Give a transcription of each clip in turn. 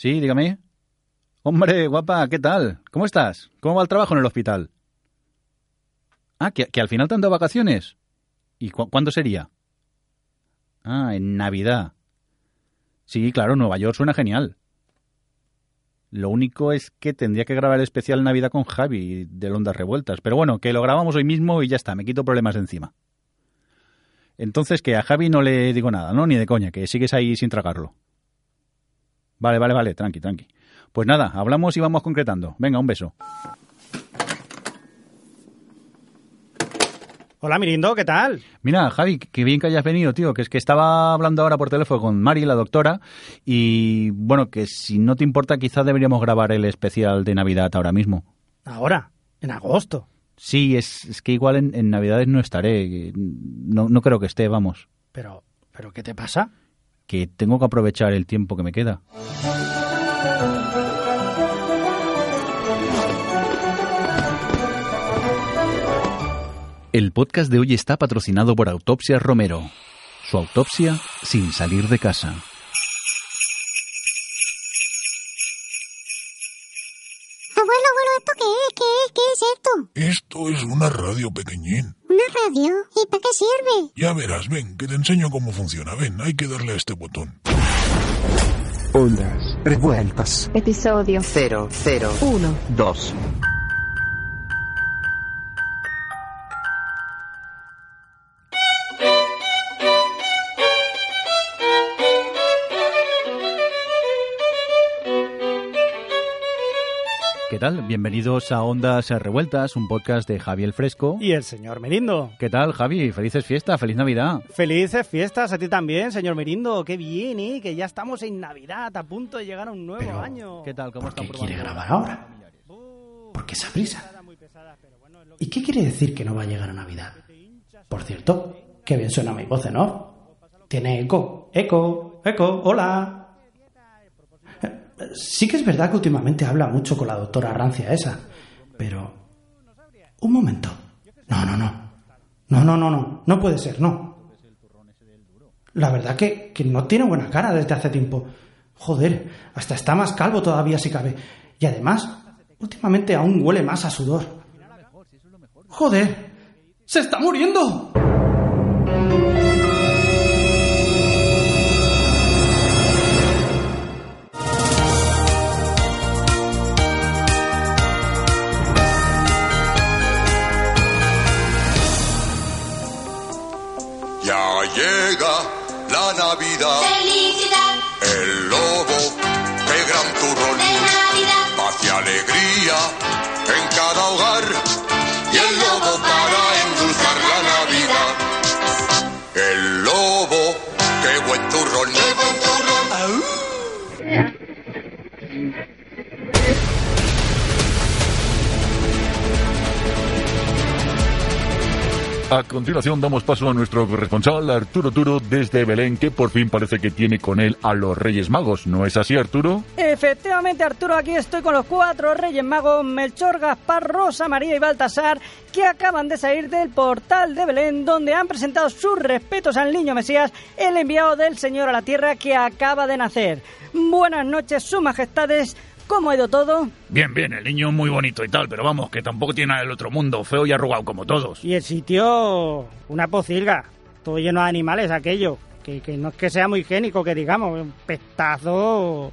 Sí, dígame. Hombre, guapa, ¿qué tal? ¿Cómo estás? ¿Cómo va el trabajo en el hospital? Ah, que, al final te han dado vacaciones. ¿Y cu- cuándo sería? Ah, en Navidad. Sí, claro, Nueva York suena genial. Lo único es que tendría que grabar el especial Navidad con Javi de Ondas Revueltas. Pero bueno, que lo grabamos hoy mismo y ya está, me quito problemas de encima. Entonces que a Javi no le digo nada, ¿no? Ni de coña, que sigues ahí sin tragarlo. Vale, vale, vale, tranqui, tranqui. Pues nada, hablamos y vamos concretando. Venga, un beso. Hola Mirindo, ¿qué tal? Mira, Javi, qué bien que hayas venido, tío, que es que estaba hablando ahora por teléfono con Mari, la doctora, y bueno, que si no te importa, quizás deberíamos grabar el especial de Navidad ahora mismo. Ahora, en agosto. Sí, es, es que igual en, en Navidades no estaré, no, no creo que esté, vamos, Pero, ¿pero qué te pasa? Que tengo que aprovechar el tiempo que me queda. El podcast de hoy está patrocinado por Autopsia Romero. Su autopsia sin salir de casa. Abuelo, abuelo, ¿esto qué es? ¿Qué es? ¿Qué es esto? Esto es una radio pequeñín. ¿Una radio? ¿Y para qué sirve? Ya verás, ven, que te enseño cómo funciona. Ven, hay que darle a este botón. Ondas revueltas. Episodio 0, 0, 1. 2. Tal? Bienvenidos a Ondas Revueltas, un podcast de Javier Fresco. Y el señor Mirindo. ¿Qué tal, Javi? Felices fiestas, feliz Navidad. Felices fiestas a ti también, señor Mirindo. Qué bien, ¿eh? Que ya estamos en Navidad, a punto de llegar a un nuevo Pero, año. ¿Qué tal? ¿Cómo ¿Por qué quiere grabar ahora? ¿Por qué esa prisa? ¿Y qué quiere decir que no va a llegar a Navidad? Por cierto, qué bien suena mi voz, ¿no? Tiene eco, eco, eco, hola. Sí que es verdad que últimamente habla mucho con la doctora rancia esa, pero... Un momento. No, no, no. No, no, no, no. No puede ser, no. La verdad que, que no tiene buena cara desde hace tiempo. Joder, hasta está más calvo todavía si cabe. Y además, últimamente aún huele más a sudor. Joder, se está muriendo. Llega la Navidad, ¡Felicidad. El lobo, el gran turrón, de Navidad! paz y alegría en cada hogar, y el lobo para A continuación damos paso a nuestro corresponsal Arturo Turo desde Belén, que por fin parece que tiene con él a los Reyes Magos. ¿No es así, Arturo? Efectivamente, Arturo, aquí estoy con los cuatro Reyes Magos, Melchor, Gaspar, Rosa, María y Baltasar, que acaban de salir del portal de Belén, donde han presentado sus respetos al niño Mesías, el enviado del Señor a la tierra que acaba de nacer. Buenas noches, sus majestades. ¿Cómo ha ido todo? Bien, bien, el niño muy bonito y tal, pero vamos, que tampoco tiene nada del otro mundo, feo y arrugado como todos. Y el sitio, una pocilga, todo lleno de animales aquello, que, que no es que sea muy higiénico, que digamos, un pestazo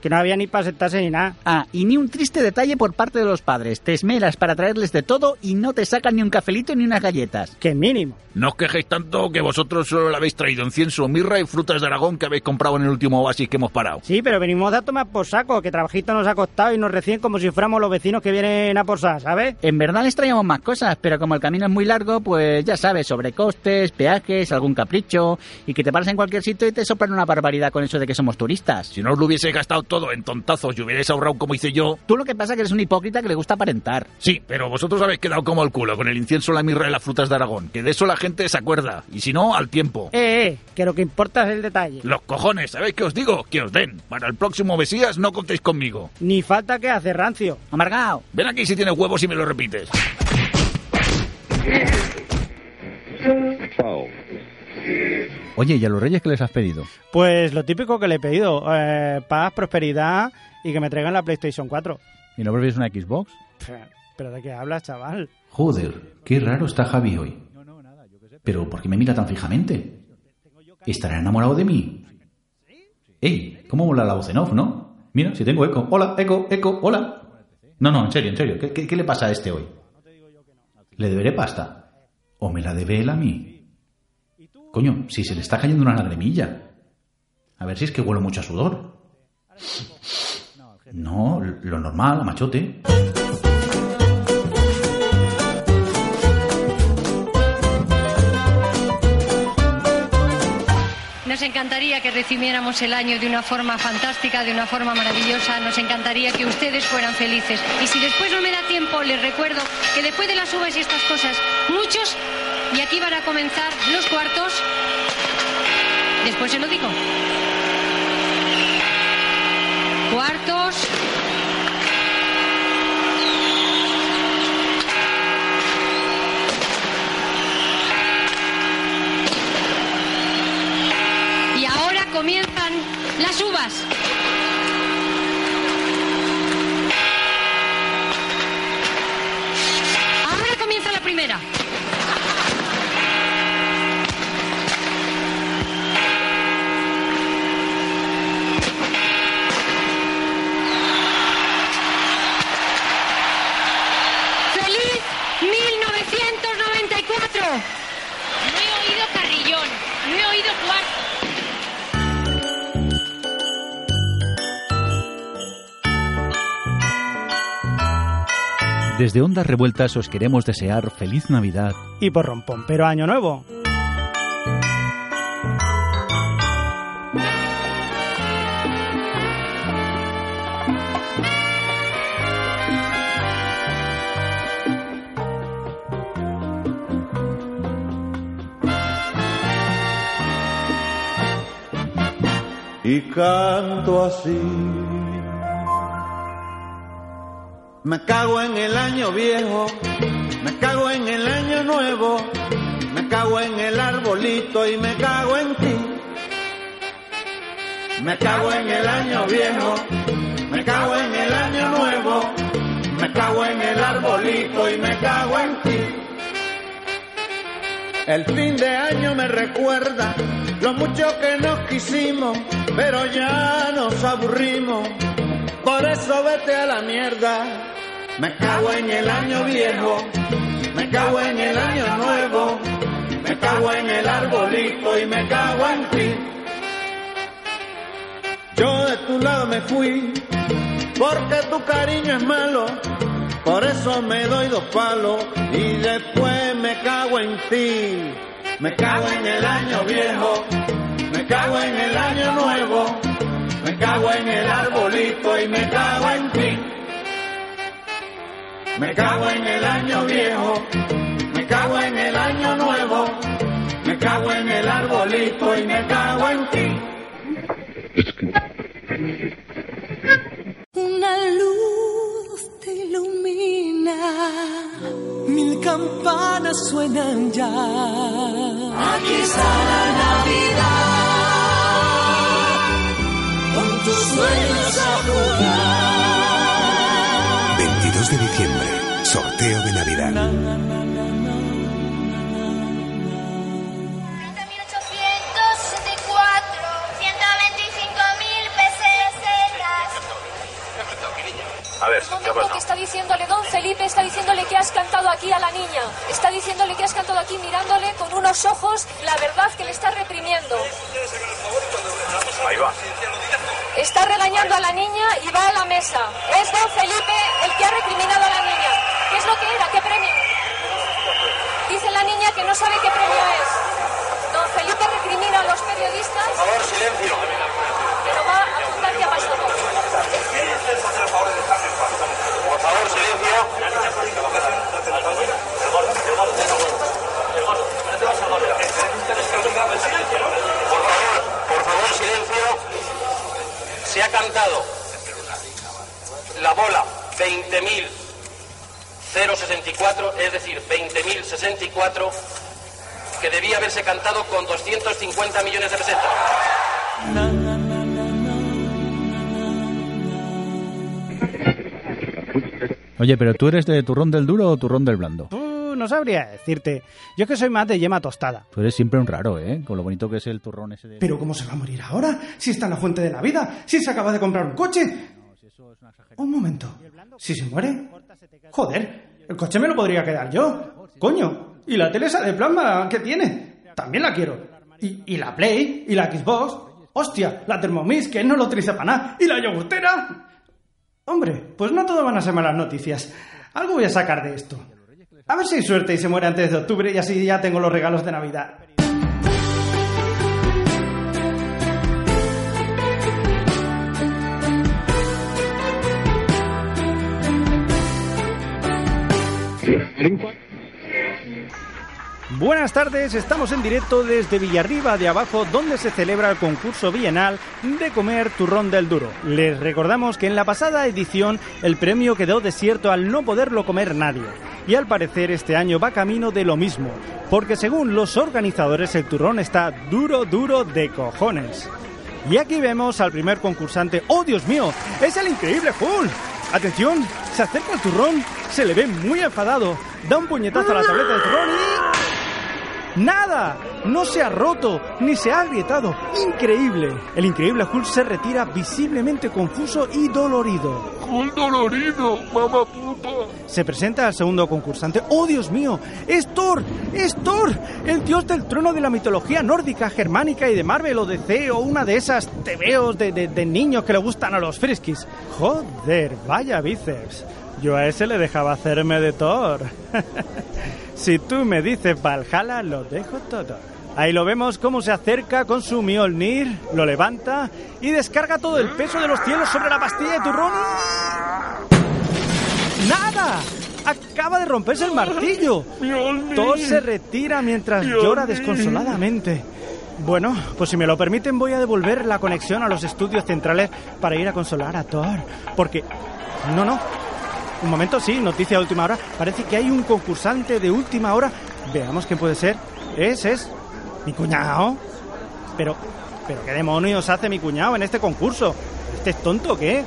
que no había ni para sentarse ni nada. Ah, y ni un triste detalle por parte de los padres. Te esmeras para traerles de todo y no te sacan ni un cafelito ni unas galletas. Que mínimo. No os quejéis tanto que vosotros solo le habéis traído incienso, mirra y frutas de Aragón que habéis comprado en el último oasis que hemos parado. Sí, pero venimos a tomar por saco, que trabajito nos ha costado y nos reciben como si fuéramos los vecinos que vienen a posar, ¿sabes? En verdad les traíamos más cosas, pero como el camino es muy largo, pues ya sabes, sobrecostes, peajes, algún capricho, y que te paras en cualquier sitio y te soplan una barbaridad con eso de que somos turistas. Si no os lo hubiese gastado todo en tontazos y hubierais ahorrado como hice yo... Tú lo que pasa es que eres un hipócrita que le gusta aparentar. Sí, pero vosotros habéis quedado como el culo con el incienso, la mirra y las frutas de Aragón, que de eso la gente se acuerda, y si no, al tiempo. Eh, eh, que lo que importa es el detalle. Los cojones, ¿sabéis qué os digo? Que os den. Para el próximo Mesías no contéis conmigo. Ni falta que hace rancio. Amargao. Ven aquí si tienes huevos y me lo repites. Oye, ¿y a los reyes qué les has pedido? Pues lo típico que le he pedido, eh, paz, prosperidad y que me traigan la PlayStation 4. ¿Y no prefieres una Xbox? ¿Pero de qué hablas, chaval? Joder, qué raro está Javi hoy. ¿Pero por qué me mira tan fijamente? ¿Estará enamorado de mí? ¡Ey! ¿Cómo mola la voz en off, no? Mira, si tengo eco. Hola, eco, eco, hola. No, no, en serio, en serio. ¿Qué, qué, qué le pasa a este hoy? ¿Le deberé pasta? ¿O me la debe él a mí? Coño, si se le está cayendo una lagrimilla. A ver si es que huelo mucho a sudor. No, lo normal, machote. Nos encantaría que recibiéramos el año de una forma fantástica, de una forma maravillosa. Nos encantaría que ustedes fueran felices. Y si después no me da tiempo, les recuerdo que después de las uvas y estas cosas, muchos, y aquí van a comenzar los cuartos, después se lo digo. Cuartos. Y ahora comienzan las uvas. Desde Ondas Revueltas os queremos desear feliz Navidad. Y por rompón, pero año nuevo. y canto así. Me cago en el año viejo, me cago en el año nuevo, me cago en el arbolito y me cago en ti. Me cago en el año viejo, me cago en el año nuevo, me cago en el arbolito y me cago en ti. El fin de año me recuerda lo mucho que nos quisimos, pero ya nos aburrimos. Por eso vete a la mierda. Me cago en el año viejo, me cago en el año nuevo, me cago en el arbolito y me cago en ti. Yo de tu lado me fui, porque tu cariño es malo, por eso me doy dos palos y después me cago en ti. Me cago en el año viejo, me cago en el año nuevo, cago en el arbolito y me cago en ti. Me cago en el año viejo, me cago en el año nuevo, me cago en el arbolito y me cago en ti. Una luz te ilumina, mil campanas suenan ya. Aquí está la Navidad, tus sueños a jugar. 22 de diciembre, sorteo de Navidad. 125.000 pesetas. A ver, Un ¿qué ha momento, pasado? que está diciéndole don Felipe, está diciéndole que has cantado aquí a la niña. Está diciéndole que has cantado aquí mirándole con unos ojos, la verdad que le está reprimiendo. Ahí va. Está regañando a la niña y va a la mesa. Es don Felipe el que ha recriminado a la niña. ¿Qué es lo que era? ¿Qué premio? Dice la niña que no sabe qué premio es. Don Felipe recrimina a los periodistas, Por favor, silencio. pero va a contar qué ha pasado. Por favor, silencio. Por favor, por favor, silencio. Se ha cantado la bola 20.064, es decir, 20.064 que debía haberse cantado con 250 millones de pesetas. Oye, pero tú eres de turrón del duro o turrón del blando? No sabría decirte. Yo es que soy más de yema tostada. Tú eres siempre un raro, ¿eh? Con lo bonito que es el turrón ese de... Pero ¿cómo se va a morir ahora? Si está en la fuente de la vida, si se acaba de comprar un coche. Un momento. ¿Si se muere? Joder, el coche me lo podría quedar yo. Coño. ¿Y la tele esa de plasma qué tiene? También la quiero. ¿Y, y la Play? ¿Y la Xbox? Hostia, la Thermomix, que no lo utiliza para nada. ¿Y la yogurtera? Hombre, pues no todo van a ser malas noticias. Algo voy a sacar de esto. A ver si hay suerte y se muere antes de octubre y así ya tengo los regalos de Navidad. Buenas tardes, estamos en directo desde Villarriba de Abajo, donde se celebra el concurso bienal de comer turrón del duro. Les recordamos que en la pasada edición el premio quedó desierto al no poderlo comer nadie. Y al parecer este año va camino de lo mismo, porque según los organizadores el turrón está duro, duro de cojones. Y aquí vemos al primer concursante. ¡Oh, Dios mío! ¡Es el increíble Hulk! Atención, se acerca el turrón, se le ve muy enfadado, da un puñetazo a la tableta del turrón y... ¡Nada! No se ha roto, ni se ha agrietado. ¡Increíble! El increíble Hulk se retira visiblemente confuso y dolorido. ¡Hulk dolorido, mamá puta! Se presenta al segundo concursante. ¡Oh, Dios mío! ¡Es Thor! ¡Es Thor! El dios del trono de la mitología nórdica, germánica y de Marvel o DC o una de esas tebeos de, de, de niños que le gustan a los friskis. ¡Joder! ¡Vaya bíceps! Yo a ese le dejaba hacerme de Thor. si tú me dices Valhalla, lo dejo todo. Ahí lo vemos cómo se acerca con su Mjolnir, lo levanta y descarga todo el peso de los cielos sobre la pastilla de turrón. ¡Nada! Acaba de romperse el martillo. Thor se retira mientras llora desconsoladamente. Bueno, pues si me lo permiten voy a devolver la conexión a los estudios centrales para ir a consolar a Thor. Porque... No, no, un momento, sí, noticia de última hora. Parece que hay un concursante de última hora. Veamos quién puede ser. Es, es. Mi cuñado. Pero, pero qué demonios hace mi cuñado en este concurso. ¿Este es tonto qué?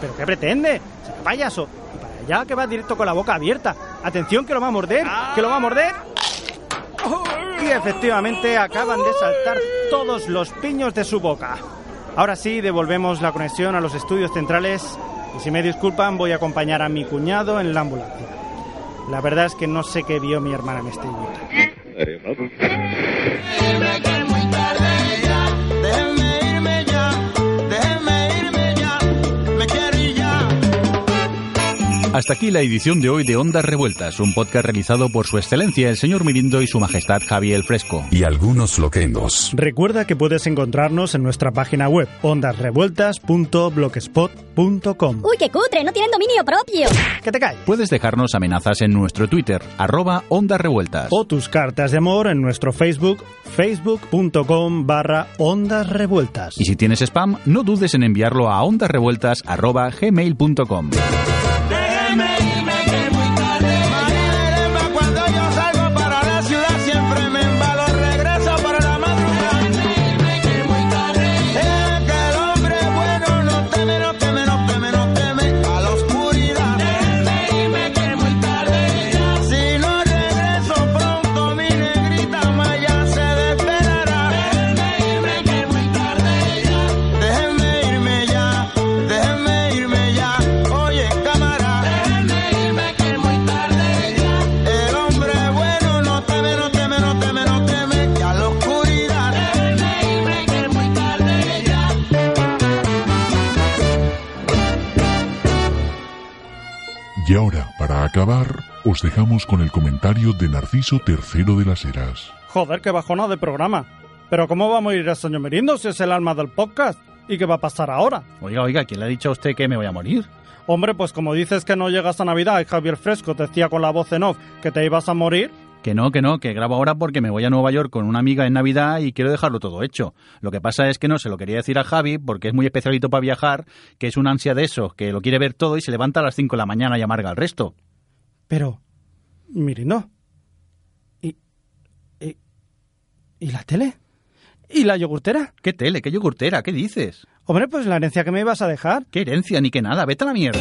¿Pero qué pretende? ¿Se payaso? Y para allá que va directo con la boca abierta. Atención, que lo va a morder. Que lo va a morder. Y efectivamente acaban de saltar todos los piños de su boca. Ahora sí, devolvemos la conexión a los estudios centrales y si me disculpan, voy a acompañar a mi cuñado en la ambulancia. La verdad es que no sé qué vio mi hermana Mestillita. Hasta aquí la edición de hoy de Ondas Revueltas, un podcast realizado por su excelencia el señor Mirindo y su majestad Javier el Fresco. Y algunos loquendos. Recuerda que puedes encontrarnos en nuestra página web ondasrevueltas.blogspot.com. Uy, qué cutre, no tienen dominio propio. Que te calles. Puedes dejarnos amenazas en nuestro Twitter, arroba Ondas Revueltas. O tus cartas de amor en nuestro Facebook, facebook.com barra Ondas Revueltas. Y si tienes spam, no dudes en enviarlo a ondasrevueltas arroba gmail.com. me. Y ahora, para acabar, os dejamos con el comentario de Narciso III de las Heras. Joder, qué bajona de programa. Pero ¿cómo va a morir el señor Merindo si es el alma del podcast? ¿Y qué va a pasar ahora? Oiga, oiga, ¿quién le ha dicho a usted que me voy a morir? Hombre, pues como dices que no llegas a Navidad y Javier Fresco te decía con la voz en off que te ibas a morir, Que no, que no, que grabo ahora porque me voy a Nueva York con una amiga en Navidad y quiero dejarlo todo hecho. Lo que pasa es que no se lo quería decir a Javi porque es muy especialito para viajar, que es una ansia de eso, que lo quiere ver todo y se levanta a las 5 de la mañana y amarga al resto. pero... Mirindo. ¿Y, y, ¿Y la tele? ¿Y la yogurtera? ¿Qué tele? ¿Qué yogurtera? ¿Qué dices? Hombre, pues la herencia que me ibas a dejar. ¿Qué herencia ni qué nada? Vete a la mierda.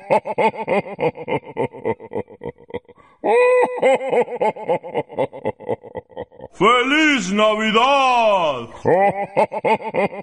¡Feliz Navidad!